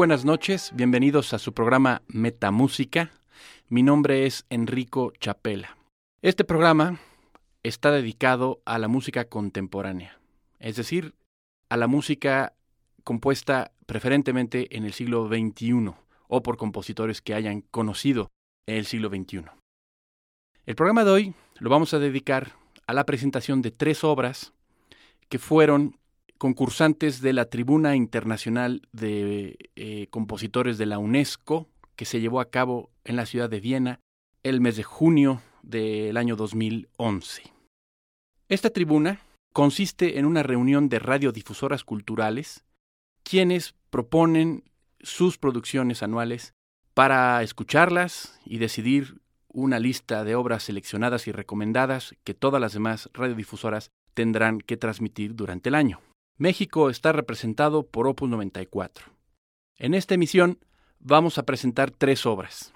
buenas noches, bienvenidos a su programa Metamúsica. Mi nombre es Enrico Chapela. Este programa está dedicado a la música contemporánea, es decir, a la música compuesta preferentemente en el siglo XXI o por compositores que hayan conocido el siglo XXI. El programa de hoy lo vamos a dedicar a la presentación de tres obras que fueron concursantes de la Tribuna Internacional de eh, Compositores de la UNESCO, que se llevó a cabo en la ciudad de Viena el mes de junio del año 2011. Esta tribuna consiste en una reunión de radiodifusoras culturales, quienes proponen sus producciones anuales para escucharlas y decidir una lista de obras seleccionadas y recomendadas que todas las demás radiodifusoras tendrán que transmitir durante el año. México está representado por Opus 94. En esta emisión vamos a presentar tres obras.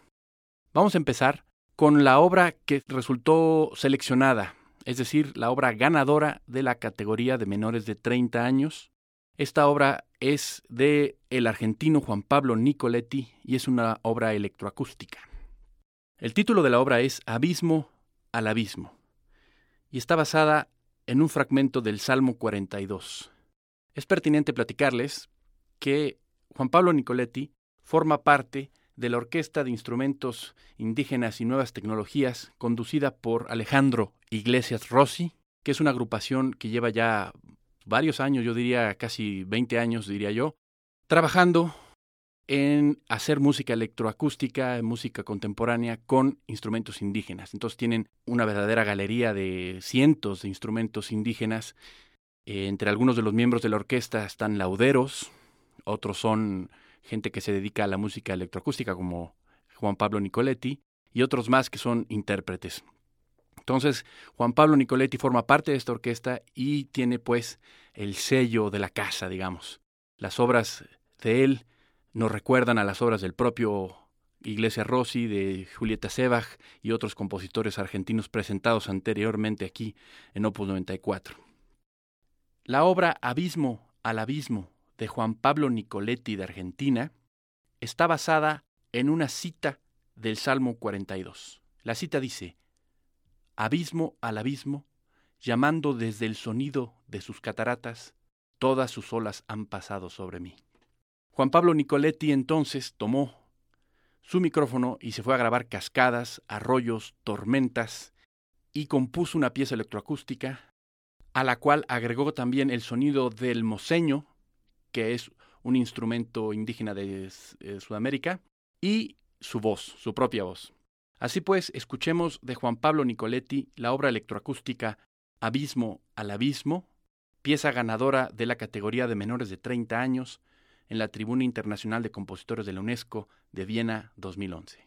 Vamos a empezar con la obra que resultó seleccionada, es decir, la obra ganadora de la categoría de menores de 30 años. Esta obra es de el argentino Juan Pablo Nicoletti y es una obra electroacústica. El título de la obra es Abismo al Abismo y está basada en un fragmento del Salmo 42. Es pertinente platicarles que Juan Pablo Nicoletti forma parte de la Orquesta de Instrumentos Indígenas y Nuevas Tecnologías, conducida por Alejandro Iglesias Rossi, que es una agrupación que lleva ya varios años, yo diría casi 20 años, diría yo, trabajando en hacer música electroacústica, música contemporánea con instrumentos indígenas. Entonces tienen una verdadera galería de cientos de instrumentos indígenas. Eh, entre algunos de los miembros de la orquesta están lauderos, otros son gente que se dedica a la música electroacústica como Juan Pablo Nicoletti y otros más que son intérpretes. Entonces, Juan Pablo Nicoletti forma parte de esta orquesta y tiene pues el sello de la casa, digamos. Las obras de él nos recuerdan a las obras del propio Iglesia Rossi, de Julieta Sebach y otros compositores argentinos presentados anteriormente aquí en Opus 94. La obra Abismo al Abismo de Juan Pablo Nicoletti de Argentina está basada en una cita del Salmo 42. La cita dice, Abismo al abismo, llamando desde el sonido de sus cataratas, todas sus olas han pasado sobre mí. Juan Pablo Nicoletti entonces tomó su micrófono y se fue a grabar cascadas, arroyos, tormentas y compuso una pieza electroacústica a la cual agregó también el sonido del moseño, que es un instrumento indígena de eh, Sudamérica, y su voz, su propia voz. Así pues, escuchemos de Juan Pablo Nicoletti la obra electroacústica Abismo al Abismo, pieza ganadora de la categoría de menores de 30 años, en la Tribuna Internacional de Compositores de la UNESCO de Viena 2011.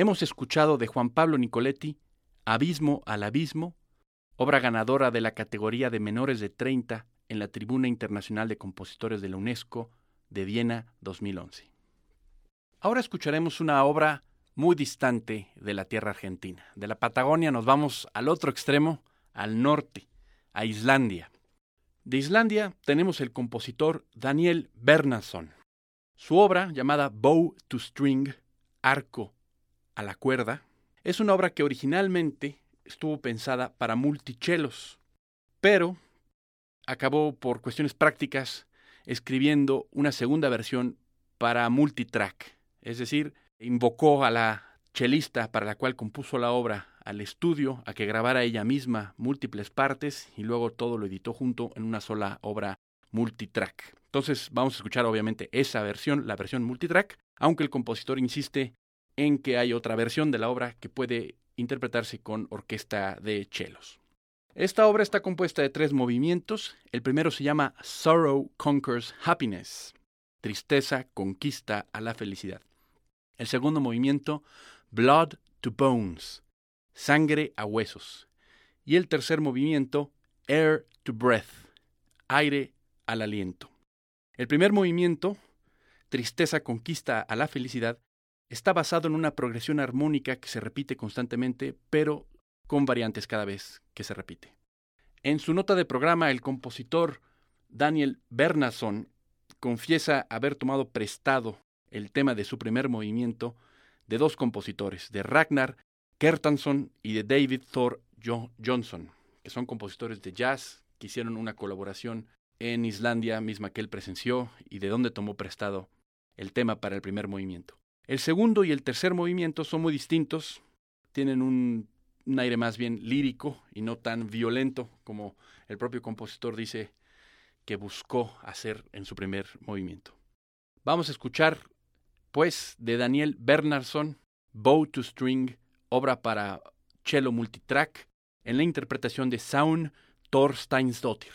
Hemos escuchado de Juan Pablo Nicoletti Abismo al Abismo, obra ganadora de la categoría de menores de 30 en la Tribuna Internacional de Compositores de la UNESCO de Viena 2011. Ahora escucharemos una obra muy distante de la tierra argentina. De la Patagonia nos vamos al otro extremo, al norte, a Islandia. De Islandia tenemos el compositor Daniel Bernhardsson. Su obra, llamada Bow to String, Arco a la cuerda, es una obra que originalmente estuvo pensada para multichelos, pero acabó por cuestiones prácticas escribiendo una segunda versión para multitrack, es decir, invocó a la chelista para la cual compuso la obra al estudio a que grabara ella misma múltiples partes y luego todo lo editó junto en una sola obra multitrack. Entonces vamos a escuchar obviamente esa versión, la versión multitrack, aunque el compositor insiste en que hay otra versión de la obra que puede interpretarse con orquesta de chelos. Esta obra está compuesta de tres movimientos. El primero se llama Sorrow Conquers Happiness. Tristeza conquista a la felicidad. El segundo movimiento, Blood to Bones. Sangre a huesos. Y el tercer movimiento, Air to Breath. Aire al aliento. El primer movimiento, Tristeza conquista a la felicidad, está basado en una progresión armónica que se repite constantemente, pero con variantes cada vez que se repite. En su nota de programa, el compositor Daniel Bernasson confiesa haber tomado prestado el tema de su primer movimiento de dos compositores, de Ragnar Kertansson y de David Thor Johnson, que son compositores de jazz que hicieron una colaboración en Islandia misma que él presenció y de donde tomó prestado el tema para el primer movimiento. El segundo y el tercer movimiento son muy distintos, tienen un, aire más bien lírico y no tan violento como el propio compositor dice que buscó hacer en su primer movimiento. Vamos a escuchar, pues, de Daniel Bernhardsson, Bow to String, obra para cello multitrack, en la interpretación de Saun Thorsteinsdottir.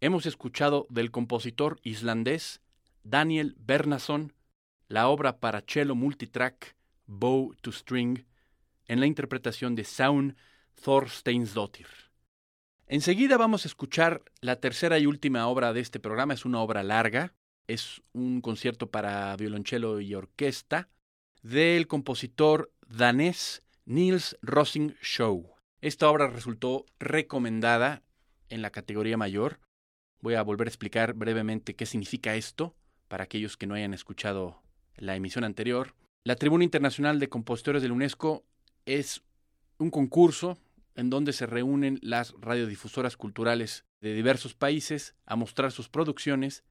Hemos escuchado del compositor islandés Daniel Bernason la obra para cello multitrack Bow to String en la interpretación de Saun Thorsteinsdottir. Enseguida vamos a escuchar la tercera y última obra de este programa. Es una obra larga, es un concierto para violonchelo y orquesta del compositor danés Niels Rossing Show. Esta obra resultó recomendada en la categoría mayor. Voy a volver a explicar brevemente qué significa esto para aquellos que no hayan escuchado la emisión anterior. La Tribuna Internacional de Compositores de la UNESCO es un concurso en donde se reúnen las radiodifusoras culturales de diversos países a mostrar sus producciones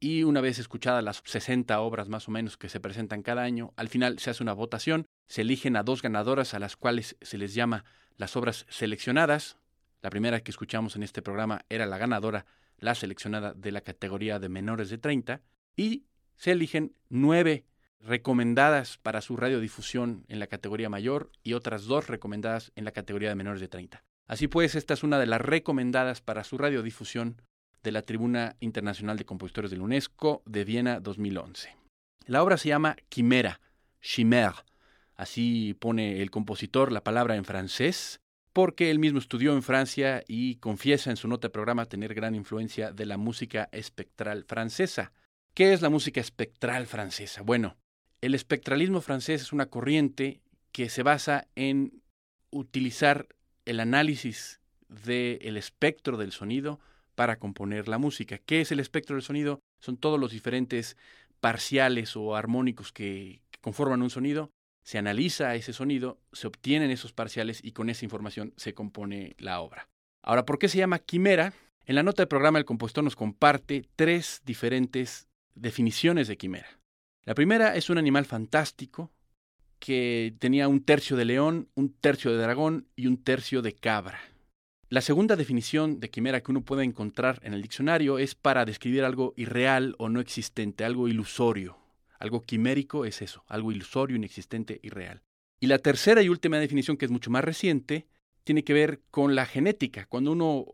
y una vez escuchadas las 60 obras más o menos que se presentan cada año, al final se hace una votación, se eligen a dos ganadoras a las cuales se les llama las obras seleccionadas. La primera que escuchamos en este programa era la ganadora, la seleccionada de la categoría de menores de 30, y se eligen nueve recomendadas para su radiodifusión en la categoría mayor y otras dos recomendadas en la categoría de menores de 30. Así pues, esta es una de las recomendadas para su radiodifusión de la Tribuna Internacional de Compositores de la UNESCO de Viena 2011. La obra se llama Quimera, Chimère, así pone el compositor la palabra en francés, porque él mismo estudió en Francia y confiesa en su nota de programa tener gran influencia de la música espectral francesa. ¿Qué es la música espectral francesa? Bueno, el espectralismo francés es una corriente que se basa en utilizar el análisis del espectro del sonido para componer la música. ¿Qué es el espectro del sonido? Son todos los diferentes parciales o armónicos que, conforman un sonido. Se analiza ese sonido, se obtienen esos parciales y con esa información se compone la obra. Ahora, ¿por qué se llama quimera? En la nota de programa el compositor nos comparte tres diferentes definiciones de quimera. La primera es un animal fantástico que tenía un tercio de león, un tercio de dragón y un tercio de cabra. La segunda definición de quimera que uno puede encontrar en el diccionario es para describir algo irreal o no existente, algo ilusorio. Algo quimérico es eso, algo ilusorio, inexistente, irreal. Y la tercera y última definición, que es mucho más reciente, tiene que ver con la genética. Cuando uno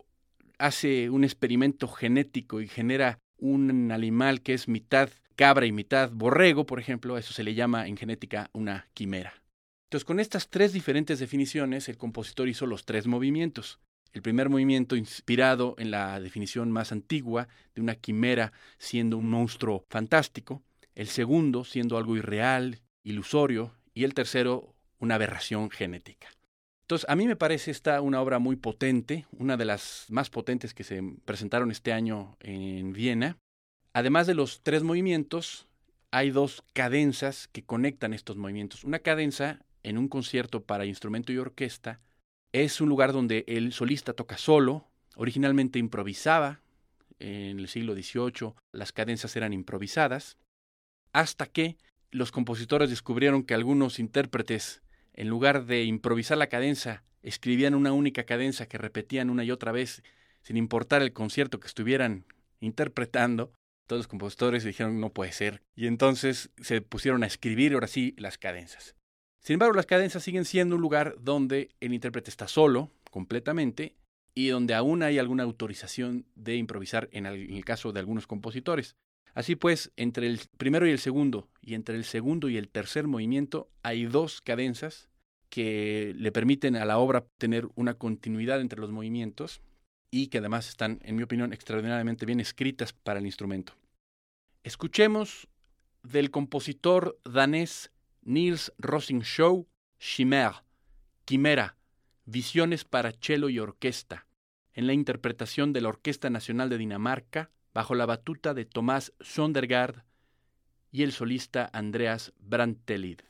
hace un experimento genético y genera un animal que es mitad cabra y mitad borrego, por ejemplo, eso se le llama en genética una quimera. Entonces, con estas tres diferentes definiciones, el compositor hizo los tres movimientos. El primer movimiento inspirado en la definición más antigua de una quimera siendo un monstruo fantástico, el segundo siendo algo irreal, ilusorio, y el tercero una aberración genética. Entonces, a mí me parece esta una obra muy potente, una de las más potentes que se presentaron este año en Viena, Además de los tres movimientos, hay dos cadenzas que conectan estos movimientos. Una cadenza en un concierto para instrumento y orquesta es un lugar donde el solista toca solo, originalmente improvisaba, en el siglo XVIII las cadenzas eran improvisadas, hasta que los compositores descubrieron que algunos intérpretes, en lugar de improvisar la cadenza, escribían una única cadenza que repetían una y otra vez, sin importar el concierto que estuvieran interpretando, todos los compositores dijeron no puede ser. Y entonces se pusieron a escribir ahora sí las cadenzas. Sin embargo, las cadenzas siguen siendo un lugar donde el intérprete está solo, completamente, y donde aún hay alguna autorización de improvisar en el caso de algunos compositores. Así pues, entre el primero y el segundo, y entre el segundo y el tercer movimiento, hay dos cadenzas que le permiten a la obra tener una continuidad entre los movimientos y que además están, en mi opinión, extraordinariamente bien escritas para el instrumento. Escuchemos del compositor danés Niels Rossing Show, Chimère, Quimera, Visiones para cello y orquesta, en la interpretación de la Orquesta Nacional de Dinamarca, bajo la batuta de Tomás Sondergaard y el solista Andreas Brantelid.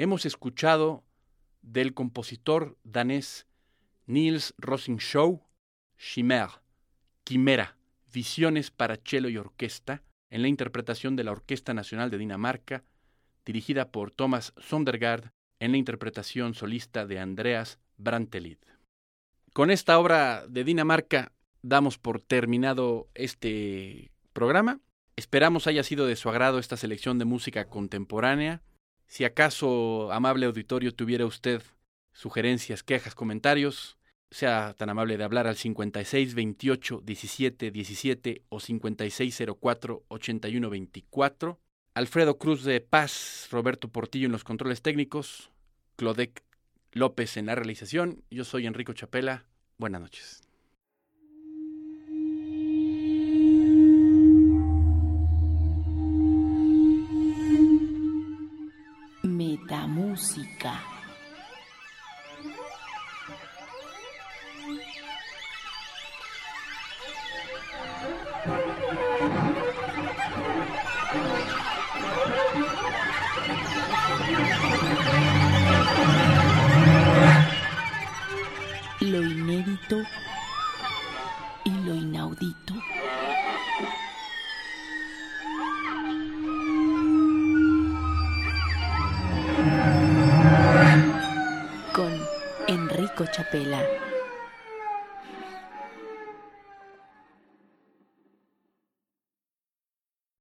Hemos escuchado del compositor danés Niels Rosing-Show, Chimère, Quimera, Visiones para cello y orquesta, en la interpretación de la Orquesta Nacional de Dinamarca, dirigida por Thomas Sondergaard, en la interpretación solista de Andreas Brantelid. Con esta obra de Dinamarca damos por terminado este programa. Esperamos haya sido de su agrado esta selección de música contemporánea si acaso, amable auditorio, tuviera usted sugerencias, quejas, comentarios, sea tan amable de hablar al 56 28 17 17 o 56 04 81 24. Alfredo Cruz de Paz, Roberto Portillo en los controles técnicos, Clodec López en la realización. Yo soy Enrico Chapela. Buenas noches. música. Lo inédito y lo inaudito. Cochapela